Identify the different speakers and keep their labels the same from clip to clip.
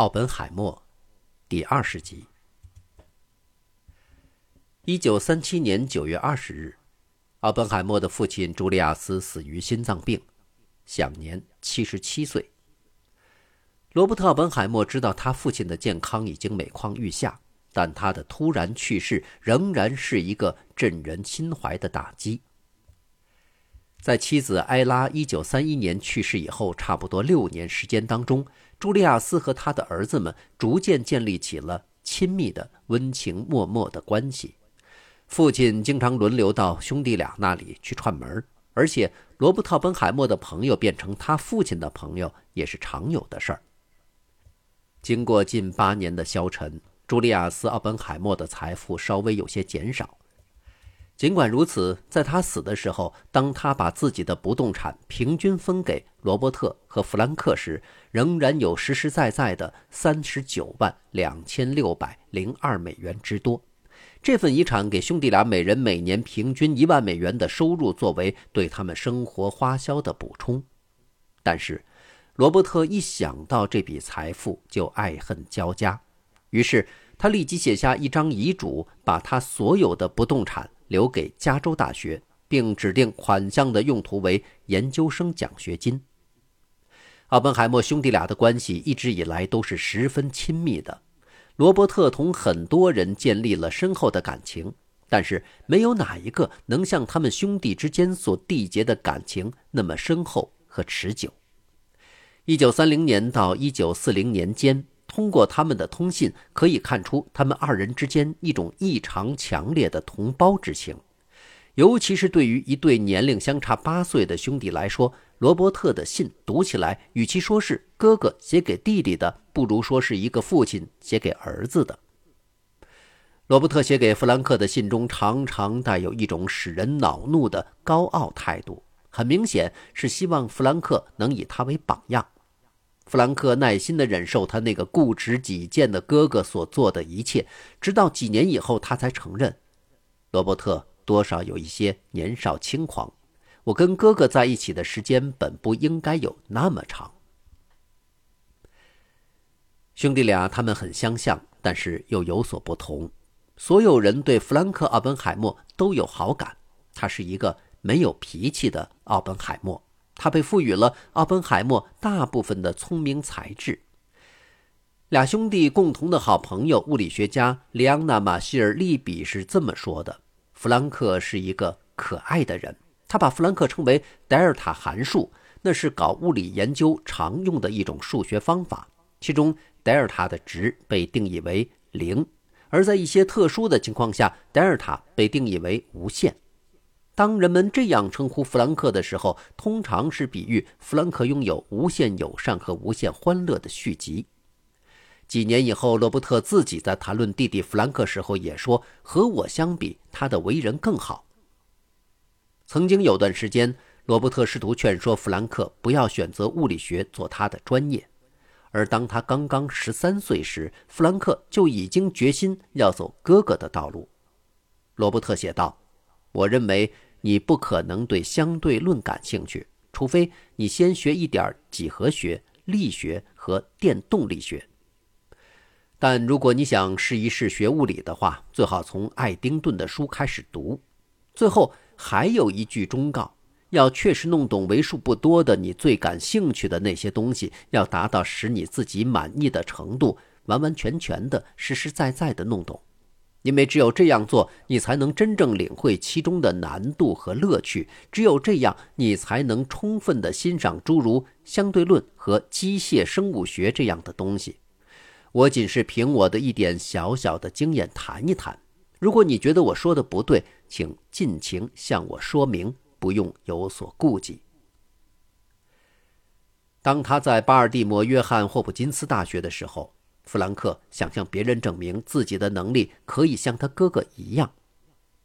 Speaker 1: 奥本海默，第二十集。一九三七年九月二十日，奥本海默的父亲朱利亚斯死于心脏病，享年七十七岁。罗伯特·奥本海默知道他父亲的健康已经每况愈下，但他的突然去世仍然是一个震人心怀的打击。在妻子埃拉1931年去世以后，差不多六年时间当中，朱利亚斯和他的儿子们逐渐建立起了亲密的、温情脉脉的关系。父亲经常轮流到兄弟俩那里去串门，而且罗伯特·本海默的朋友变成他父亲的朋友也是常有的事儿。经过近八年的消沉，朱利亚斯·奥本海默的财富稍微有些减少。尽管如此，在他死的时候，当他把自己的不动产平均分给罗伯特和弗兰克时，仍然有实实在在的三十九万两千六百零二美元之多。这份遗产给兄弟俩每人每年平均一万美元的收入，作为对他们生活花销的补充。但是，罗伯特一想到这笔财富就爱恨交加，于是他立即写下一张遗嘱，把他所有的不动产。留给加州大学，并指定款项的用途为研究生奖学金。奥本海默兄弟俩的关系一直以来都是十分亲密的。罗伯特同很多人建立了深厚的感情，但是没有哪一个能像他们兄弟之间所缔结的感情那么深厚和持久。一九三零年到一九四零年间。通过他们的通信，可以看出他们二人之间一种异常强烈的同胞之情。尤其是对于一对年龄相差八岁的兄弟来说，罗伯特的信读起来，与其说是哥哥写给弟弟的，不如说是一个父亲写给儿子的。罗伯特写给弗兰克的信中，常常带有一种使人恼怒的高傲态度，很明显是希望弗兰克能以他为榜样。弗兰克耐心地忍受他那个固执己见的哥哥所做的一切，直到几年以后，他才承认，罗伯特多少有一些年少轻狂。我跟哥哥在一起的时间本不应该有那么长。兄弟俩他们很相像，但是又有所不同。所有人对弗兰克·奥本海默都有好感，他是一个没有脾气的奥本海默。他被赋予了奥本海默大部分的聪明才智。俩兄弟共同的好朋友物理学家里昂纳·马歇尔·利比是这么说的：“弗兰克是一个可爱的人。”他把弗兰克称为德尔塔函数，那是搞物理研究常用的一种数学方法。其中，德尔塔的值被定义为零，而在一些特殊的情况下，德尔塔被定义为无限。当人们这样称呼弗兰克的时候，通常是比喻弗兰克拥有无限友善和无限欢乐的续集。几年以后，罗伯特自己在谈论弟弟弗兰克时候也说：“和我相比，他的为人更好。”曾经有段时间，罗伯特试图劝说弗兰克不要选择物理学做他的专业，而当他刚刚十三岁时，弗兰克就已经决心要走哥哥的道路。罗伯特写道：“我认为。”你不可能对相对论感兴趣，除非你先学一点几何学、力学和电动力学。但如果你想试一试学物理的话，最好从爱丁顿的书开始读。最后还有一句忠告：要确实弄懂为数不多的你最感兴趣的那些东西，要达到使你自己满意的程度，完完全全的、实实在在的弄懂。因为只有这样做，你才能真正领会其中的难度和乐趣；只有这样，你才能充分的欣赏诸如相对论和机械生物学这样的东西。我仅是凭我的一点小小的经验谈一谈。如果你觉得我说的不对，请尽情向我说明，不用有所顾忌。当他在巴尔的摩约翰霍普金斯大学的时候。弗兰克想向别人证明自己的能力可以像他哥哥一样，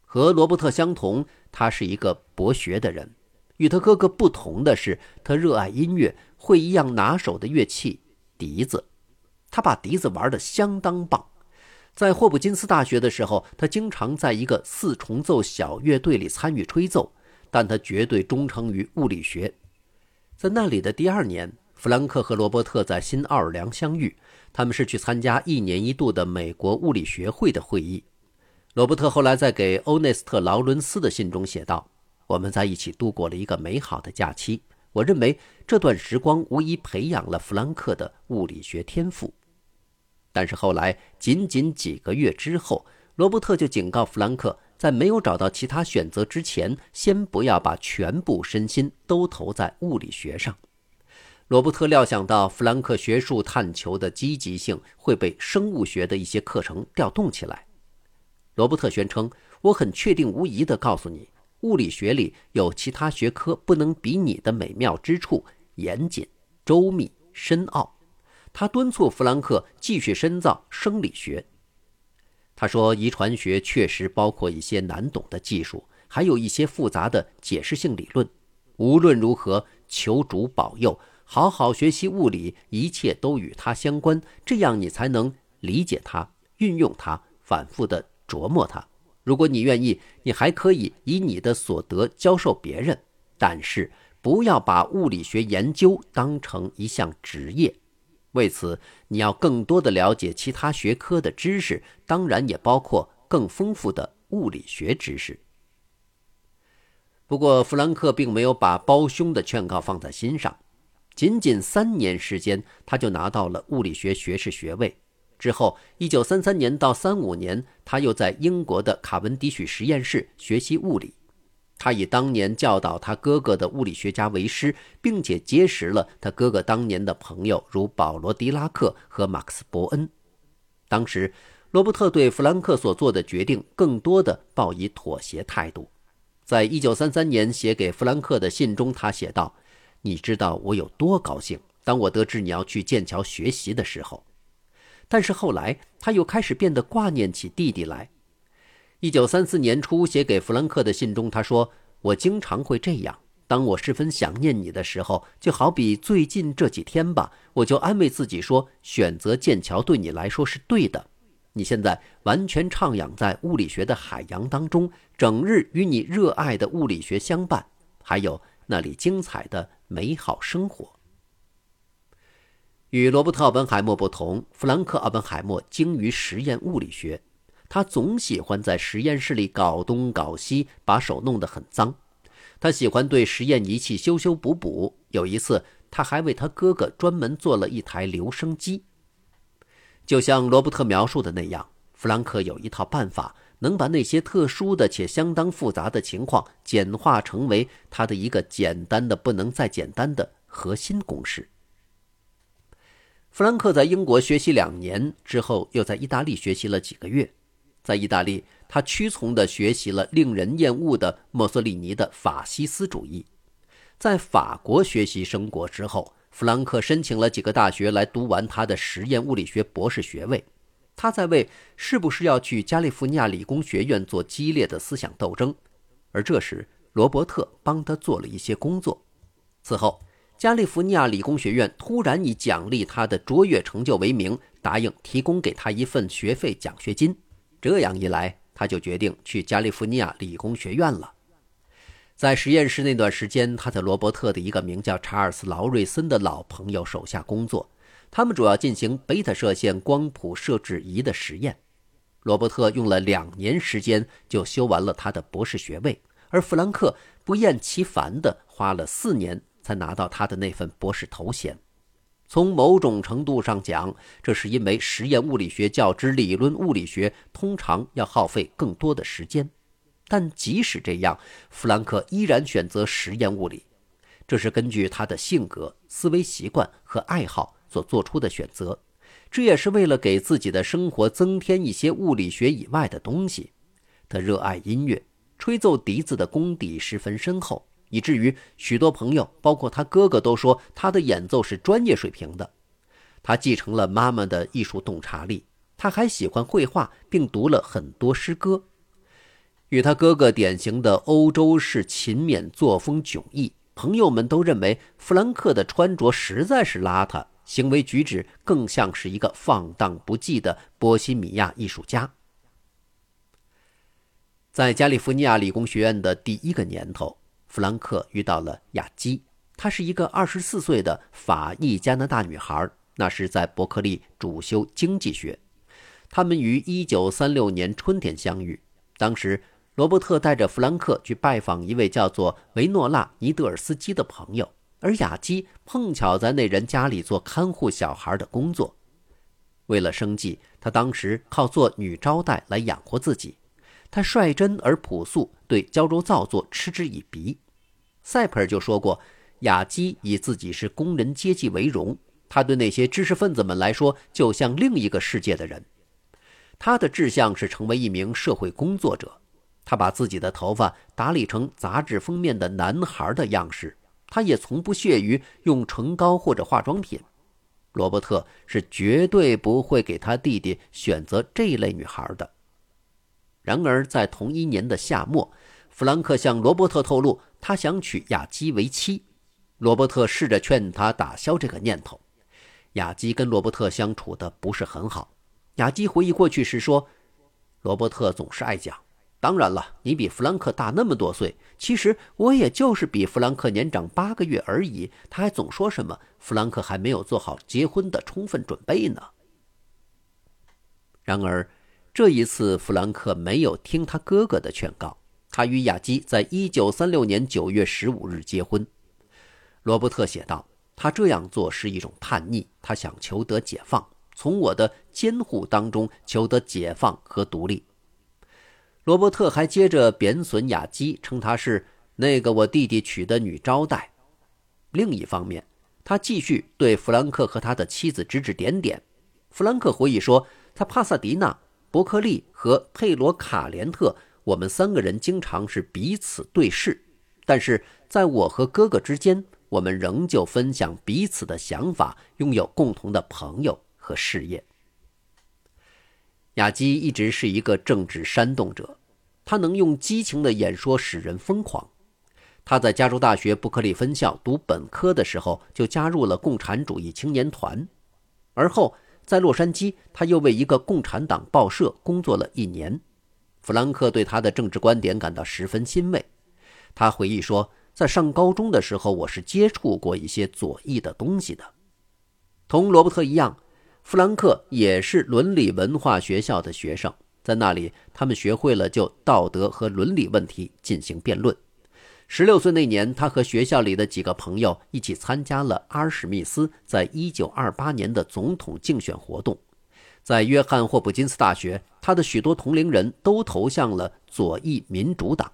Speaker 1: 和罗伯特相同，他是一个博学的人。与他哥哥不同的是，他热爱音乐，会一样拿手的乐器——笛子。他把笛子玩得相当棒。在霍普金斯大学的时候，他经常在一个四重奏小乐队里参与吹奏，但他绝对忠诚于物理学。在那里的第二年。弗兰克和罗伯特在新奥尔良相遇，他们是去参加一年一度的美国物理学会的会议。罗伯特后来在给欧内斯特·劳伦斯的信中写道：“我们在一起度过了一个美好的假期。我认为这段时光无疑培养了弗兰克的物理学天赋。”但是后来，仅仅几个月之后，罗伯特就警告弗兰克，在没有找到其他选择之前，先不要把全部身心都投在物理学上。罗伯特料想到弗兰克学术探求的积极性会被生物学的一些课程调动起来。罗伯特宣称：“我很确定无疑地告诉你，物理学里有其他学科不能比拟的美妙之处，严谨、周密、深奥。”他敦促弗兰克继续深造生理学。他说：“遗传学确实包括一些难懂的技术，还有一些复杂的解释性理论。无论如何，求主保佑，好好学习物理，一切都与它相关，这样你才能理解它、运用它，反复的。”琢磨它。如果你愿意，你还可以以你的所得教授别人，但是不要把物理学研究当成一项职业。为此，你要更多的了解其他学科的知识，当然也包括更丰富的物理学知识。不过，弗兰克并没有把包兄的劝告放在心上。仅仅三年时间，他就拿到了物理学学士学位。之后，一九三三年到三五年，他又在英国的卡文迪许实验室学习物理。他以当年教导他哥哥的物理学家为师，并且结识了他哥哥当年的朋友，如保罗·狄拉克和马克思·伯恩。当时，罗伯特对弗兰克所做的决定更多的抱以妥协态度。在一九三三年写给弗兰克的信中，他写道：“你知道我有多高兴，当我得知你要去剑桥学习的时候。”但是后来，他又开始变得挂念起弟弟来。一九三四年初写给弗兰克的信中，他说：“我经常会这样，当我十分想念你的时候，就好比最近这几天吧，我就安慰自己说，选择剑桥对你来说是对的。你现在完全徜徉在物理学的海洋当中，整日与你热爱的物理学相伴，还有那里精彩的美好生活。”与罗伯特·奥本海默不同，弗兰克·奥本海默精于实验物理学。他总喜欢在实验室里搞东搞西，把手弄得很脏。他喜欢对实验仪器修修补补。有一次，他还为他哥哥专门做了一台留声机。就像罗伯特描述的那样，弗兰克有一套办法，能把那些特殊的且相当复杂的情况简化成为他的一个简单的不能再简单的核心公式。弗兰克在英国学习两年之后，又在意大利学习了几个月。在意大利，他屈从地学习了令人厌恶的墨索里尼的法西斯主义。在法国学习升国之后，弗兰克申请了几个大学来读完他的实验物理学博士学位。他在为是不是要去加利福尼亚理工学院做激烈的思想斗争。而这时，罗伯特帮他做了一些工作。此后。加利福尼亚理工学院突然以奖励他的卓越成就为名，答应提供给他一份学费奖学金。这样一来，他就决定去加利福尼亚理工学院了。在实验室那段时间，他在罗伯特的一个名叫查尔斯·劳瑞森的老朋友手下工作。他们主要进行贝塔射线光谱设置仪的实验。罗伯特用了两年时间就修完了他的博士学位，而弗兰克不厌其烦地花了四年。才拿到他的那份博士头衔。从某种程度上讲，这是因为实验物理学较之理论物理学通常要耗费更多的时间。但即使这样，弗兰克依然选择实验物理，这是根据他的性格、思维习惯和爱好所做出的选择。这也是为了给自己的生活增添一些物理学以外的东西。他热爱音乐，吹奏笛子的功底十分深厚。以至于许多朋友，包括他哥哥，都说他的演奏是专业水平的。他继承了妈妈的艺术洞察力，他还喜欢绘画，并读了很多诗歌。与他哥哥典型的欧洲式勤勉作风迥异，朋友们都认为弗兰克的穿着实在是邋遢，行为举止更像是一个放荡不羁的波西米亚艺术家。在加利福尼亚理工学院的第一个年头。弗兰克遇到了亚基，她是一个二十四岁的法裔加拿大女孩，那时在伯克利主修经济学。他们于一九三六年春天相遇，当时罗伯特带着弗兰克去拜访一位叫做维诺拉·尼德尔斯基的朋友，而雅基碰巧在那人家里做看护小孩的工作。为了生计，他当时靠做女招待来养活自己。他率真而朴素，对娇柔造作嗤之以鼻。塞普尔就说过，雅基以自己是工人阶级为荣，他对那些知识分子们来说，就像另一个世界的人。他的志向是成为一名社会工作者。他把自己的头发打理成杂志封面的男孩的样式。他也从不屑于用唇膏或者化妆品。罗伯特是绝对不会给他弟弟选择这类女孩的。然而，在同一年的夏末，弗兰克向罗伯特透露，他想娶雅基为妻。罗伯特试着劝他打消这个念头。雅基跟罗伯特相处的不是很好。雅基回忆过去时说：“罗伯特总是爱讲，当然了，你比弗兰克大那么多岁，其实我也就是比弗兰克年长八个月而已。”他还总说什么弗兰克还没有做好结婚的充分准备呢。然而，这一次弗兰克没有听他哥哥的劝告，他与雅基在一九三六年九月十五日结婚。罗伯特写道：“他这样做是一种叛逆，他想求得解放。”从我的监护当中求得解放和独立。罗伯特还接着贬损雅基，称她是那个我弟弟娶的女招待。另一方面，他继续对弗兰克和他的妻子指指点点。弗兰克回忆说，在帕萨迪纳、伯克利和佩罗卡连特，我们三个人经常是彼此对视，但是在我和哥哥之间，我们仍旧分享彼此的想法，拥有共同的朋友。和事业。雅基一直是一个政治煽动者，他能用激情的演说使人疯狂。他在加州大学伯克利分校读本科的时候，就加入了共产主义青年团。而后在洛杉矶，他又为一个共产党报社工作了一年。弗兰克对他的政治观点感到十分欣慰。他回忆说：“在上高中的时候，我是接触过一些左翼的东西的，同罗伯特一样。”弗兰克也是伦理文化学校的学生，在那里，他们学会了就道德和伦理问题进行辩论。十六岁那年，他和学校里的几个朋友一起参加了阿尔史密斯在一九二八年的总统竞选活动。在约翰霍普金斯大学，他的许多同龄人都投向了左翼民主党。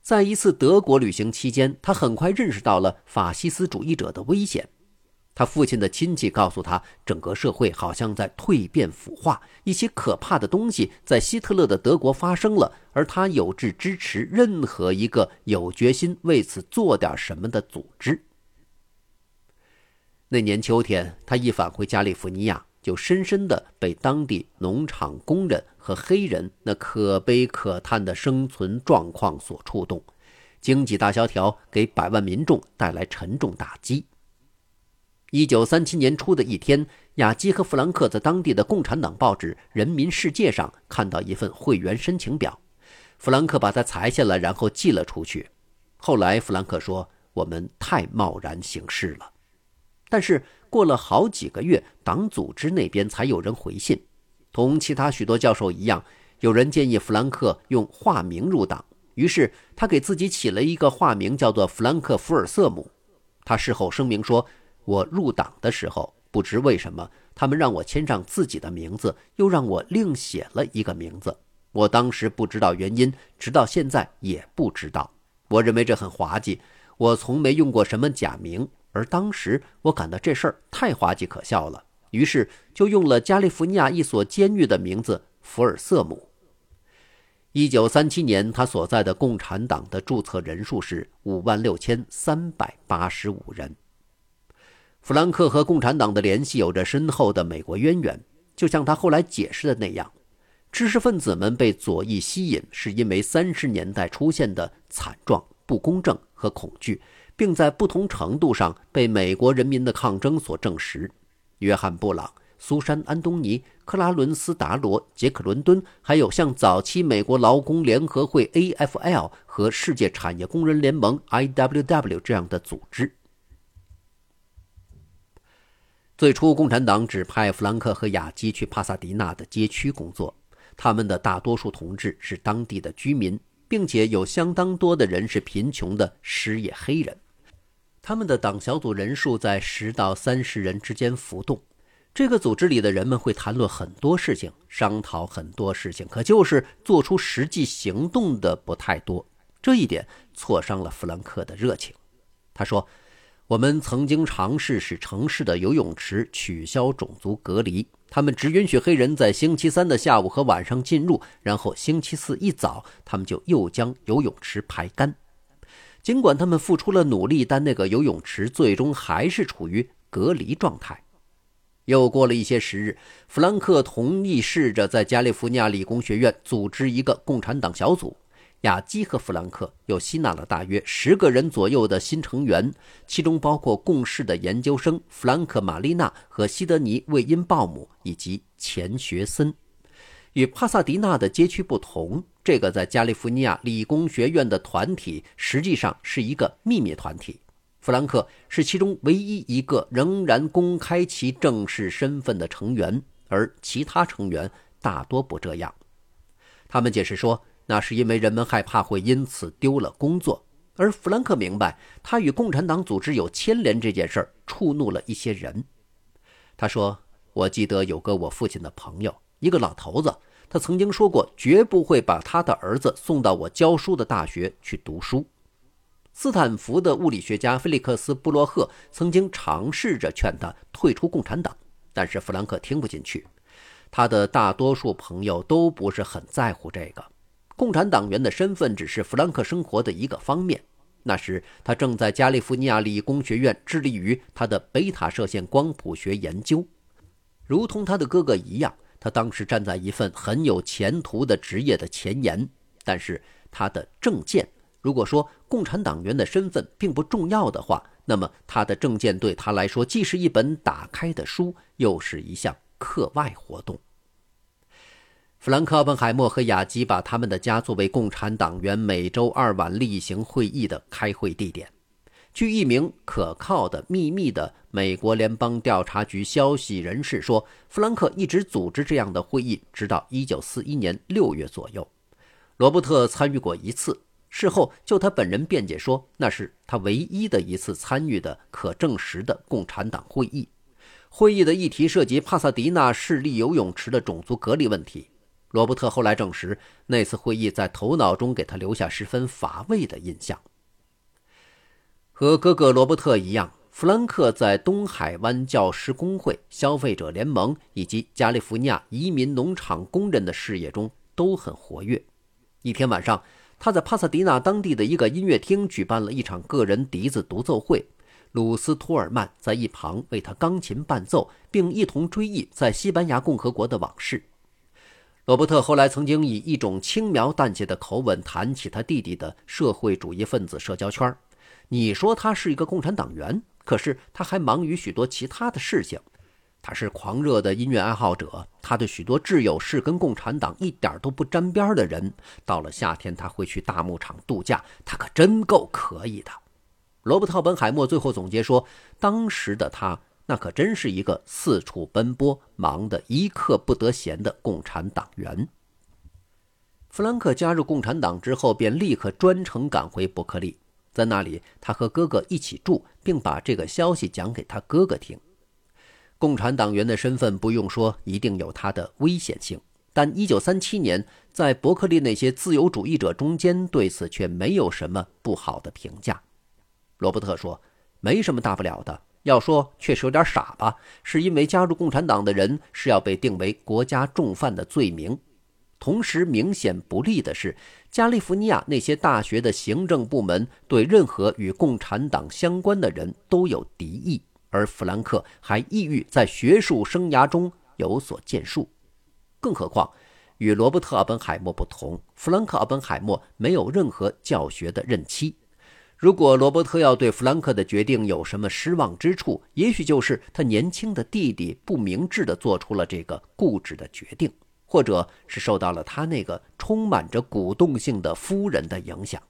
Speaker 1: 在一次德国旅行期间，他很快认识到了法西斯主义者的危险。他父亲的亲戚告诉他，整个社会好像在蜕变腐化，一些可怕的东西在希特勒的德国发生了，而他有志支持任何一个有决心为此做点什么的组织。那年秋天，他一返回加利福尼亚，就深深地被当地农场工人和黑人那可悲可叹的生存状况所触动，经济大萧条给百万民众带来沉重打击。一九三七年初的一天，雅基和弗兰克在当地的共产党报纸《人民世界》上看到一份会员申请表，弗兰克把它裁下来，然后寄了出去。后来，弗兰克说：“我们太贸然行事了。”但是过了好几个月，党组织那边才有人回信。同其他许多教授一样，有人建议弗兰克用化名入党，于是他给自己起了一个化名，叫做弗兰克·福尔瑟姆。他事后声明说。我入党的时候，不知为什么，他们让我签上自己的名字，又让我另写了一个名字。我当时不知道原因，直到现在也不知道。我认为这很滑稽，我从没用过什么假名，而当时我感到这事儿太滑稽可笑了，于是就用了加利福尼亚一所监狱的名字福尔瑟姆。一九三七年，他所在的共产党的注册人数是五万六千三百八十五人。弗兰克和共产党的联系有着深厚的美国渊源，就像他后来解释的那样，知识分子们被左翼吸引，是因为三十年代出现的惨状、不公正和恐惧，并在不同程度上被美国人民的抗争所证实。约翰·布朗、苏珊·安东尼、克拉伦斯·达罗、杰克·伦敦，还有像早期美国劳工联合会 （AFL） 和世界产业工人联盟 （IWW） 这样的组织。最初，共产党指派弗兰克和雅基去帕萨迪纳的街区工作，他们的大多数同志是当地的居民，并且有相当多的人是贫穷的失业黑人。他们的党小组人数在十到三十人之间浮动。这个组织里的人们会谈论很多事情，商讨很多事情，可就是做出实际行动的不太多。这一点挫伤了弗兰克的热情。他说。我们曾经尝试使城市的游泳池取消种族隔离，他们只允许黑人在星期三的下午和晚上进入，然后星期四一早，他们就又将游泳池排干。尽管他们付出了努力，但那个游泳池最终还是处于隔离状态。又过了一些时日，弗兰克同意试着在加利福尼亚理工学院组织一个共产党小组。雅基和弗兰克又吸纳了大约十个人左右的新成员，其中包括共事的研究生弗兰克·玛丽娜和西德尼·魏因鲍姆以及钱学森。与帕萨迪纳的街区不同，这个在加利福尼亚理工学院的团体实际上是一个秘密团体。弗兰克是其中唯一一个仍然公开其正式身份的成员，而其他成员大多不这样。他们解释说。那是因为人们害怕会因此丢了工作，而弗兰克明白他与共产党组织有牵连这件事儿触怒了一些人。他说：“我记得有个我父亲的朋友，一个老头子，他曾经说过绝不会把他的儿子送到我教书的大学去读书。”斯坦福的物理学家菲利克斯·布洛赫曾经尝试着劝他退出共产党，但是弗兰克听不进去。他的大多数朋友都不是很在乎这个。共产党员的身份只是弗兰克生活的一个方面。那时，他正在加利福尼亚理工学院致力于他的贝塔射线光谱学研究，如同他的哥哥一样。他当时站在一份很有前途的职业的前沿。但是，他的证件，如果说共产党员的身份并不重要的话，那么他的证件对他来说既是一本打开的书，又是一项课外活动。弗兰克·奥本海默和雅基把他们的家作为共产党员每周二晚例行会议的开会地点。据一名可靠的秘密的美国联邦调查局消息人士说，弗兰克一直组织这样的会议，直到1941年6月左右。罗伯特参与过一次，事后就他本人辩解说，那是他唯一的一次参与的可证实的共产党会议。会议的议题涉及帕萨迪纳市立游泳池的种族隔离问题。罗伯特后来证实，那次会议在头脑中给他留下十分乏味的印象。和哥哥罗伯特一样，弗兰克在东海湾教师工会、消费者联盟以及加利福尼亚移民农场工人的事业中都很活跃。一天晚上，他在帕萨迪纳当地的一个音乐厅举办了一场个人笛子独奏会，鲁斯托尔曼在一旁为他钢琴伴奏，并一同追忆在西班牙共和国的往事。罗伯特后来曾经以一种轻描淡写的口吻谈起他弟弟的社会主义分子社交圈。你说他是一个共产党员，可是他还忙于许多其他的事情。他是狂热的音乐爱好者，他的许多挚友是跟共产党一点都不沾边的人。到了夏天，他会去大牧场度假，他可真够可以的。罗伯特·本海默最后总结说：“当时的他。”那可真是一个四处奔波、忙得一刻不得闲的共产党员。弗兰克加入共产党之后，便立刻专程赶回伯克利，在那里，他和哥哥一起住，并把这个消息讲给他哥哥听。共产党员的身份不用说，一定有他的危险性，但1937年在伯克利那些自由主义者中间，对此却没有什么不好的评价。罗伯特说：“没什么大不了的。”要说确实有点傻吧，是因为加入共产党的人是要被定为国家重犯的罪名。同时，明显不利的是，加利福尼亚那些大学的行政部门对任何与共产党相关的人都有敌意，而弗兰克还意欲在学术生涯中有所建树。更何况，与罗伯特·奥本海默不同，弗兰克·奥本海默没有任何教学的任期。如果罗伯特要对弗兰克的决定有什么失望之处，也许就是他年轻的弟弟不明智地做出了这个固执的决定，或者是受到了他那个充满着鼓动性的夫人的影响。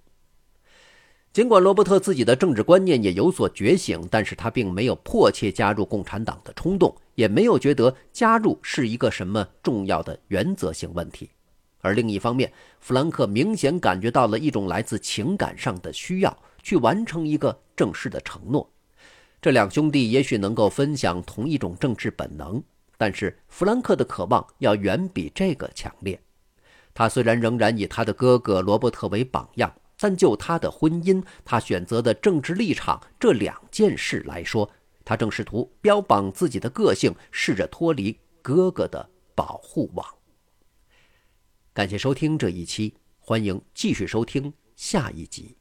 Speaker 1: 尽管罗伯特自己的政治观念也有所觉醒，但是他并没有迫切加入共产党的冲动，也没有觉得加入是一个什么重要的原则性问题。而另一方面，弗兰克明显感觉到了一种来自情感上的需要，去完成一个正式的承诺。这两兄弟也许能够分享同一种政治本能，但是弗兰克的渴望要远比这个强烈。他虽然仍然以他的哥哥罗伯特为榜样，但就他的婚姻、他选择的政治立场这两件事来说，他正试图标榜自己的个性，试着脱离哥哥的保护网。感谢收听这一期，欢迎继续收听下一集。